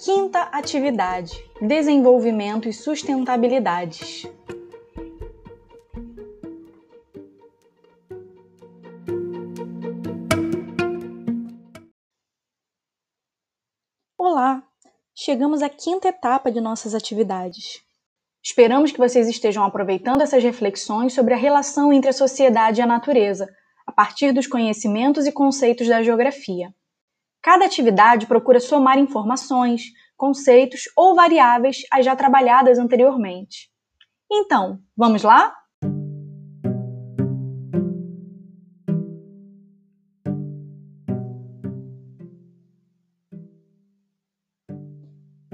Quinta atividade: desenvolvimento e sustentabilidades. Olá! Chegamos à quinta etapa de nossas atividades. Esperamos que vocês estejam aproveitando essas reflexões sobre a relação entre a sociedade e a natureza, a partir dos conhecimentos e conceitos da geografia. Cada atividade procura somar informações, conceitos ou variáveis às já trabalhadas anteriormente. Então, vamos lá?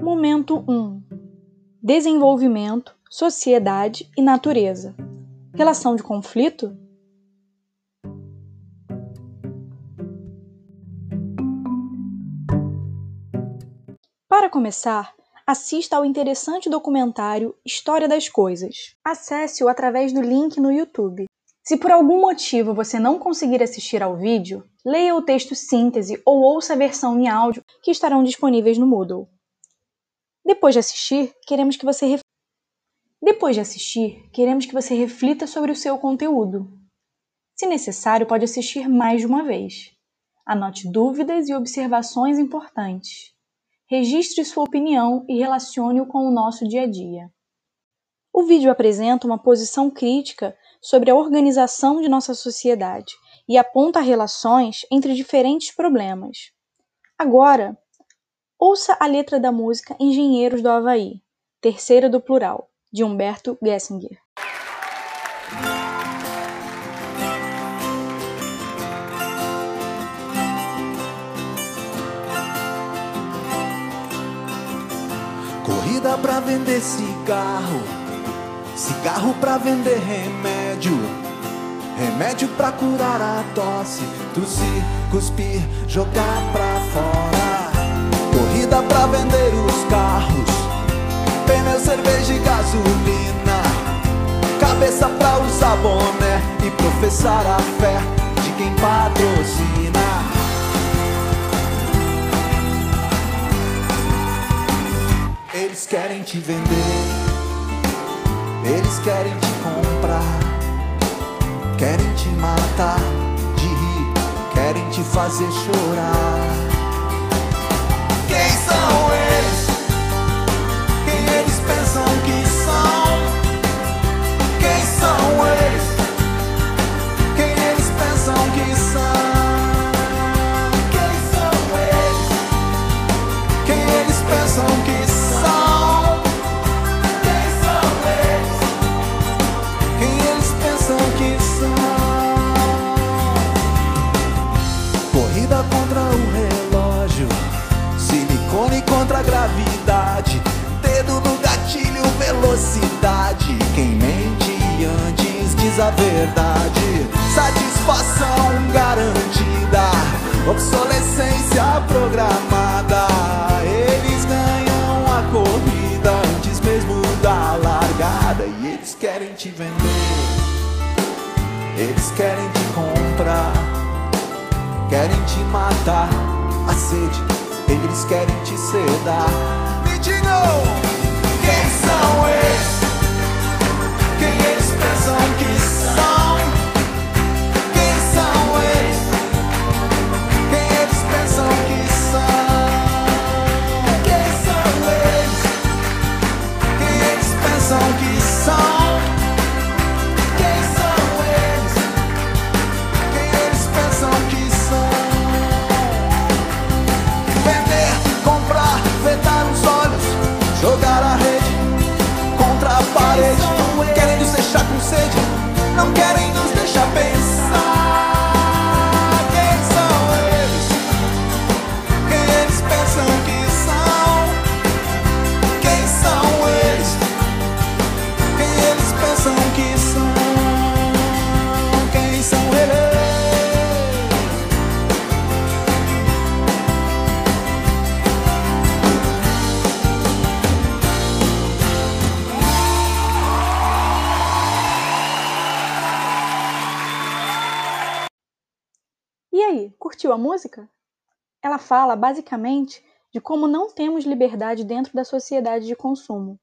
Momento 1: Desenvolvimento, sociedade e natureza. Relação de conflito? Para começar, assista ao interessante documentário História das Coisas. Acesse-o através do link no YouTube. Se por algum motivo você não conseguir assistir ao vídeo, leia o texto síntese ou ouça a versão em áudio que estarão disponíveis no Moodle. Depois de assistir, queremos que você ref... Depois de assistir, queremos que você reflita sobre o seu conteúdo. Se necessário, pode assistir mais de uma vez. Anote dúvidas e observações importantes. Registre sua opinião e relacione-o com o nosso dia a dia. O vídeo apresenta uma posição crítica sobre a organização de nossa sociedade e aponta relações entre diferentes problemas. Agora, ouça a letra da música Engenheiros do Havaí, terceira do plural, de Humberto Gessinger. Corrida pra vender cigarro, cigarro pra vender remédio, remédio pra curar a tosse, tossir, cuspir, jogar pra fora. Corrida pra vender os carros, pneu, cerveja e gasolina, cabeça pra usar boné e professar a fé de quem patrocina. Eles querem te vender, eles querem te comprar, querem te matar de rir, querem te fazer chorar. Verdade, satisfação garantida, obsolescência programada. Eles ganham a corrida antes mesmo da largada e eles querem te vender, eles querem te comprar. Querem te matar, a sede, eles querem te sedar. Aí, curtiu a música? Ela fala basicamente de como não temos liberdade dentro da sociedade de consumo.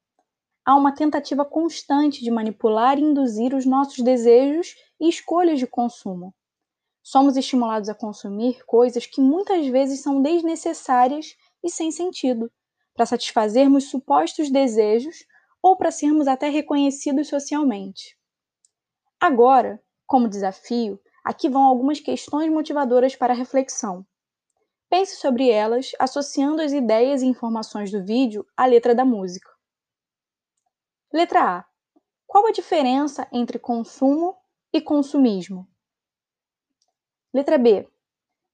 Há uma tentativa constante de manipular e induzir os nossos desejos e escolhas de consumo. Somos estimulados a consumir coisas que muitas vezes são desnecessárias e sem sentido, para satisfazermos supostos desejos ou para sermos até reconhecidos socialmente. Agora, como desafio, aqui vão algumas questões motivadoras para reflexão. Pense sobre elas, associando as ideias e informações do vídeo à letra da música. Letra A. Qual a diferença entre consumo e consumismo? Letra B.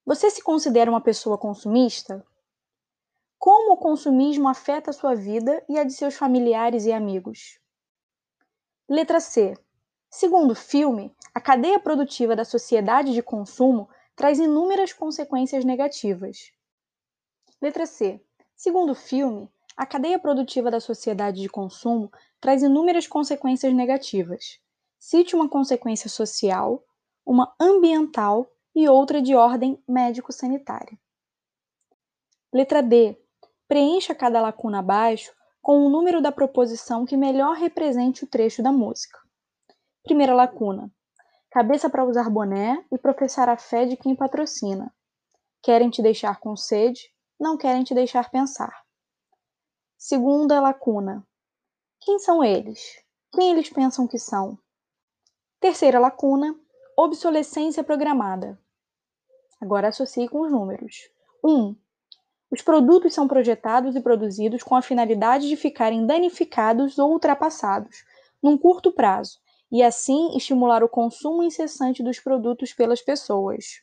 Você se considera uma pessoa consumista? Como o consumismo afeta a sua vida e a de seus familiares e amigos? Letra C. Segundo filme, a cadeia produtiva da sociedade de consumo traz inúmeras consequências negativas. Letra C. Segundo filme, a cadeia produtiva da sociedade de consumo traz inúmeras consequências negativas. Cite uma consequência social, uma ambiental e outra de ordem médico-sanitária. Letra D. Preencha cada lacuna abaixo com o número da proposição que melhor represente o trecho da música. Primeira lacuna. Cabeça para usar boné e professar a fé de quem patrocina. Querem te deixar com sede, não querem te deixar pensar. Segunda lacuna. Quem são eles? Quem eles pensam que são? Terceira lacuna obsolescência programada. Agora associe com os números. 1. Um, os produtos são projetados e produzidos com a finalidade de ficarem danificados ou ultrapassados num curto prazo e assim estimular o consumo incessante dos produtos pelas pessoas.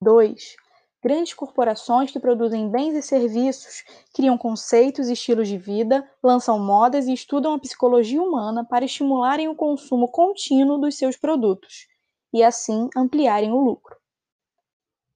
2. Grandes corporações que produzem bens e serviços criam conceitos e estilos de vida, lançam modas e estudam a psicologia humana para estimularem o consumo contínuo dos seus produtos e assim ampliarem o lucro.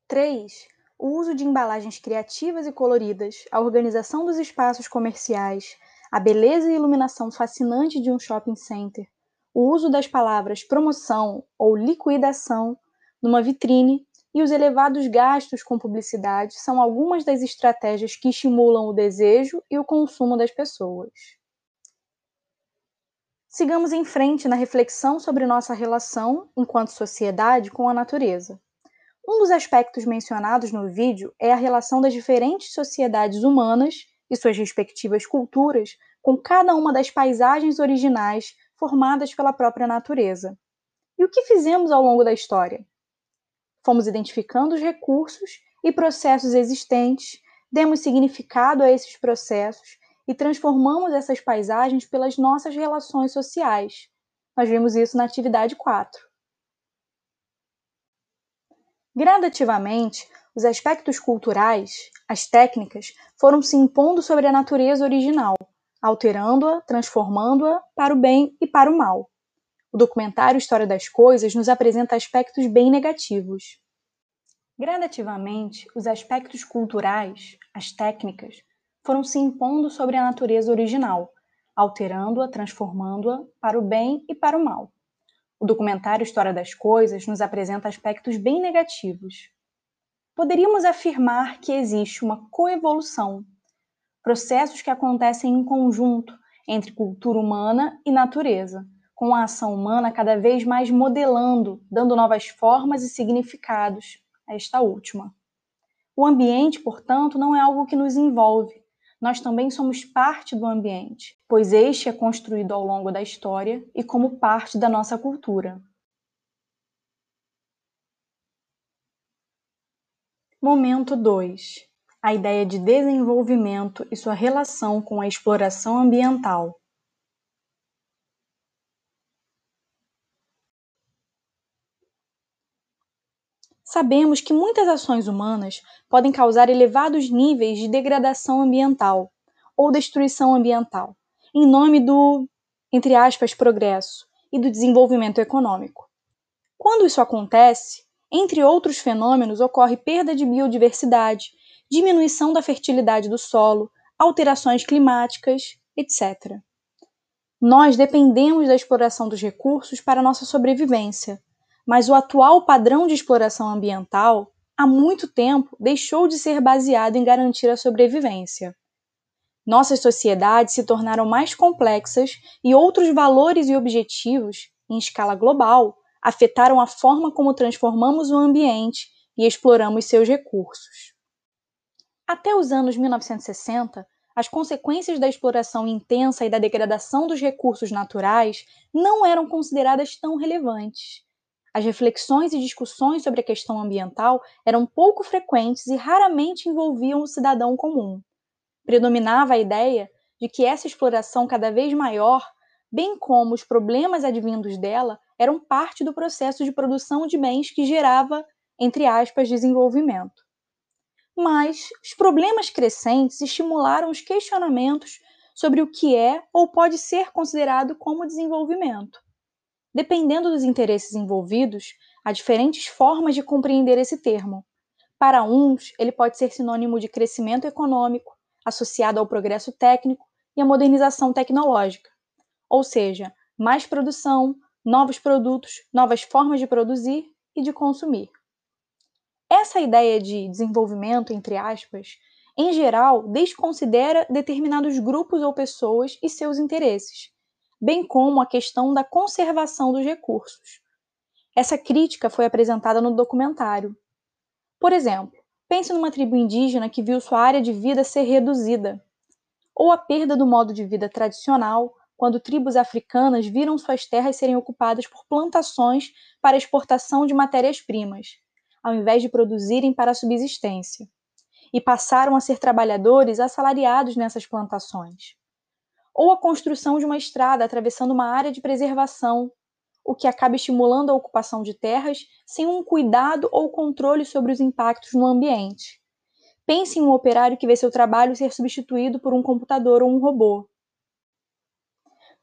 3. O uso de embalagens criativas e coloridas, a organização dos espaços comerciais, a beleza e iluminação fascinante de um shopping center, o uso das palavras promoção ou liquidação numa vitrine e os elevados gastos com publicidade são algumas das estratégias que estimulam o desejo e o consumo das pessoas. Sigamos em frente na reflexão sobre nossa relação, enquanto sociedade, com a natureza. Um dos aspectos mencionados no vídeo é a relação das diferentes sociedades humanas e suas respectivas culturas com cada uma das paisagens originais formadas pela própria natureza. E o que fizemos ao longo da história? Fomos identificando os recursos e processos existentes, demos significado a esses processos e transformamos essas paisagens pelas nossas relações sociais. Nós vimos isso na atividade 4. Gradativamente, os aspectos culturais, as técnicas, foram se impondo sobre a natureza original, alterando-a, transformando-a para o bem e para o mal. O documentário História das Coisas nos apresenta aspectos bem negativos. Gradativamente, os aspectos culturais, as técnicas, foram se impondo sobre a natureza original, alterando-a, transformando-a para o bem e para o mal. O documentário História das Coisas nos apresenta aspectos bem negativos. Poderíamos afirmar que existe uma coevolução, processos que acontecem em conjunto entre cultura humana e natureza, com a ação humana cada vez mais modelando, dando novas formas e significados a esta última. O ambiente, portanto, não é algo que nos envolve, nós também somos parte do ambiente, pois este é construído ao longo da história e como parte da nossa cultura. Momento 2. A ideia de desenvolvimento e sua relação com a exploração ambiental. Sabemos que muitas ações humanas podem causar elevados níveis de degradação ambiental ou destruição ambiental, em nome do, entre aspas, progresso e do desenvolvimento econômico. Quando isso acontece, entre outros fenômenos, ocorre perda de biodiversidade, diminuição da fertilidade do solo, alterações climáticas, etc. Nós dependemos da exploração dos recursos para nossa sobrevivência mas o atual padrão de exploração ambiental há muito tempo deixou de ser baseado em garantir a sobrevivência. Nossas sociedades se tornaram mais complexas e outros valores e objetivos, em escala global, afetaram a forma como transformamos o ambiente e exploramos seus recursos. Até os anos 1960, as consequências da exploração intensa e da degradação dos recursos naturais não eram consideradas tão relevantes. As reflexões e discussões sobre a questão ambiental eram pouco frequentes e raramente envolviam o cidadão comum. Predominava a ideia de que essa exploração cada vez maior, bem como os problemas advindos dela, eram parte do processo de produção de bens que gerava, entre aspas, desenvolvimento. Mas os problemas crescentes estimularam os questionamentos sobre o que é ou pode ser considerado como desenvolvimento. Dependendo dos interesses envolvidos, há diferentes formas de compreender esse termo. Para uns, ele pode ser sinônimo de crescimento econômico, associado ao progresso técnico e à modernização tecnológica, ou seja, mais produção, novos produtos, novas formas de produzir e de consumir. Essa ideia de desenvolvimento, entre aspas, em geral, desconsidera determinados grupos ou pessoas e seus interesses, bem como a questão da conservação dos recursos. Essa crítica foi apresentada no documentário. Por exemplo, pense numa tribo indígena que viu sua área de vida ser reduzida, ou a perda do modo de vida tradicional, quando tribos africanas viram suas terras serem ocupadas por plantações para exportação de matérias-primas, ao invés de produzirem para a subsistência, e passaram a ser trabalhadores assalariados nessas plantações ou a construção de uma estrada atravessando uma área de preservação, o que acaba estimulando a ocupação de terras sem um cuidado ou controle sobre os impactos no ambiente. Pense em um operário que vê seu trabalho ser substituído por um computador ou um robô.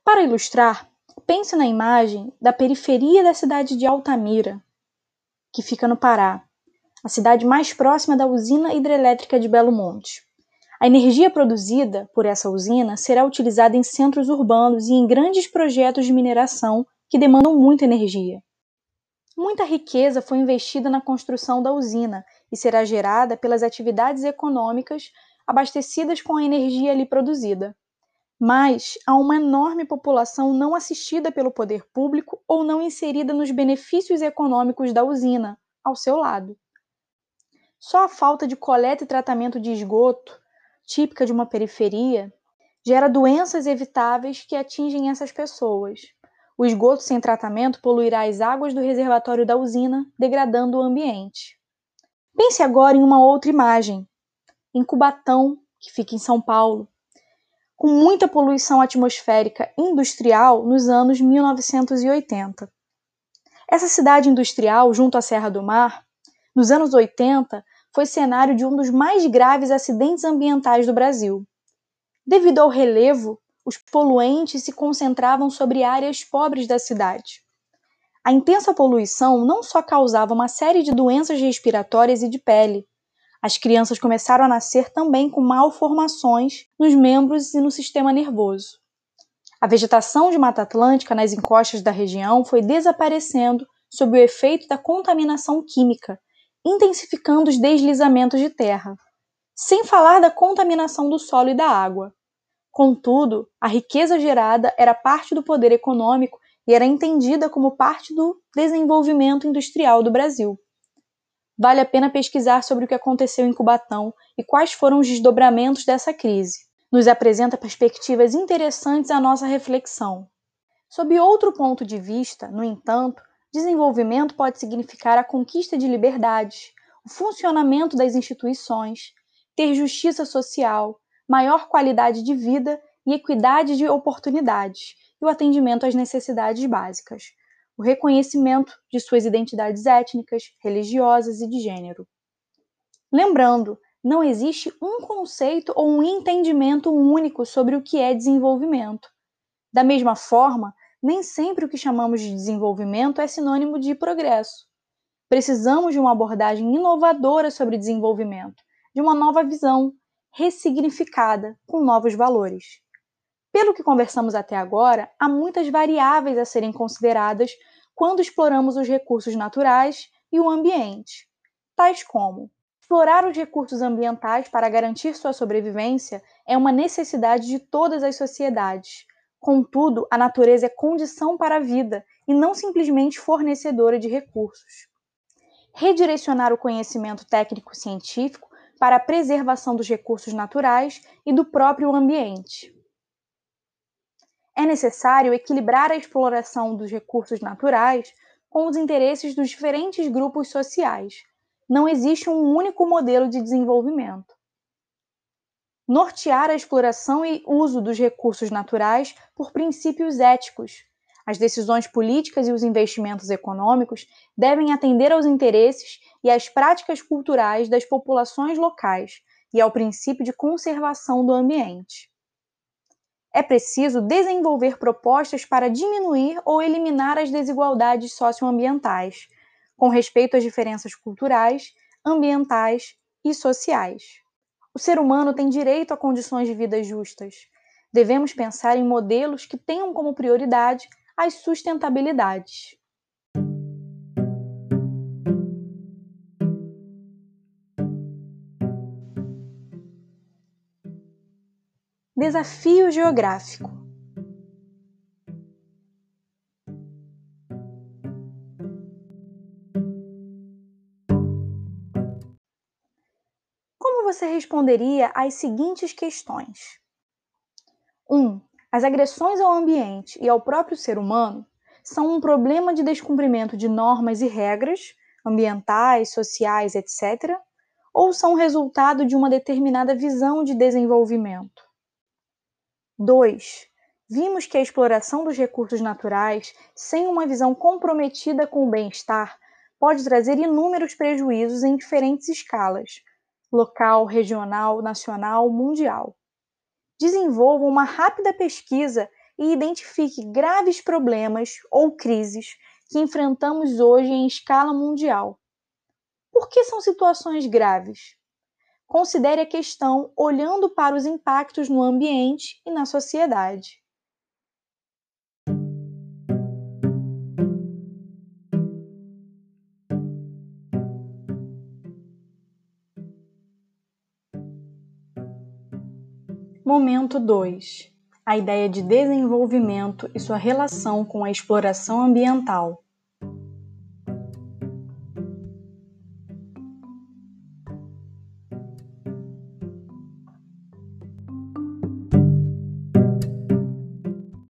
Para ilustrar, pense na imagem da periferia da cidade de Altamira, que fica no Pará, a cidade mais próxima da usina hidrelétrica de Belo Monte. A energia produzida por essa usina será utilizada em centros urbanos e em grandes projetos de mineração que demandam muita energia. Muita riqueza foi investida na construção da usina e será gerada pelas atividades econômicas abastecidas com a energia ali produzida. Mas há uma enorme população não assistida pelo poder público ou não inserida nos benefícios econômicos da usina, ao seu lado. Só a falta de coleta e tratamento de esgoto típica de uma periferia, gera doenças evitáveis que atingem essas pessoas. O esgoto sem tratamento poluirá as águas do reservatório da usina, degradando o ambiente. Pense agora em uma outra imagem, em Cubatão, que fica em São Paulo, com muita poluição atmosférica industrial nos anos 1980. Essa cidade industrial, junto à Serra do Mar, nos anos 80, foi cenário de um dos mais graves acidentes ambientais do Brasil. Devido ao relevo, os poluentes se concentravam sobre áreas pobres da cidade. A intensa poluição não só causava uma série de doenças respiratórias e de pele, as crianças começaram a nascer também com malformações nos membros e no sistema nervoso. A vegetação de Mata Atlântica nas encostas da região foi desaparecendo sob o efeito da contaminação química, intensificando os deslizamentos de terra, sem falar da contaminação do solo e da água. Contudo, a riqueza gerada era parte do poder econômico e era entendida como parte do desenvolvimento industrial do Brasil. Vale a pena pesquisar sobre o que aconteceu em Cubatão e quais foram os desdobramentos dessa crise. Nos apresenta perspectivas interessantes à nossa reflexão. Sob outro ponto de vista, no entanto, Desenvolvimento pode significar a conquista de liberdades, o funcionamento das instituições, ter justiça social, maior qualidade de vida e equidade de oportunidades, e o atendimento às necessidades básicas, o reconhecimento de suas identidades étnicas, religiosas e de gênero. Lembrando, não existe um conceito ou um entendimento único sobre o que é desenvolvimento. Da mesma forma, nem sempre o que chamamos de desenvolvimento é sinônimo de progresso. Precisamos de uma abordagem inovadora sobre desenvolvimento, de uma nova visão, ressignificada, com novos valores. Pelo que conversamos até agora, há muitas variáveis a serem consideradas quando exploramos os recursos naturais e o ambiente. tais como explorar os recursos ambientais para garantir sua sobrevivência é uma necessidade de todas as sociedades. Contudo, a natureza é condição para a vida e não simplesmente fornecedora de recursos. Redirecionar o conhecimento técnico-científico para a preservação dos recursos naturais e do próprio ambiente. É necessário equilibrar a exploração dos recursos naturais com os interesses dos diferentes grupos sociais. Não existe um único modelo de desenvolvimento. Nortear a exploração e uso dos recursos naturais por princípios éticos. As decisões políticas e os investimentos econômicos devem atender aos interesses e às práticas culturais das populações locais e ao princípio de conservação do ambiente é preciso desenvolver propostas para diminuir ou eliminar as desigualdades socioambientais, com respeito às diferenças culturais, ambientais e sociais. O ser humano tem direito a condições de vida justas. Devemos pensar em modelos que tenham como prioridade as sustentabilidades. Desafio geográfico. Como você responderia às seguintes questões? 1. Um, as agressões ao ambiente e ao próprio ser humano são um problema de descumprimento de normas e regras ambientais, sociais, etc., ou são resultado de uma determinada visão de desenvolvimento? 2. Vimos que a exploração dos recursos naturais, sem uma visão comprometida com o bem-estar, pode trazer inúmeros prejuízos em diferentes escalas local, regional, nacional, mundial. Desenvolva uma rápida pesquisa e identifique graves problemas ou crises que enfrentamos hoje em escala mundial. Por que são situações graves? Considere a questão olhando para os impactos no ambiente e na sociedade. Momento 2. A ideia de desenvolvimento e sua relação com a exploração ambiental.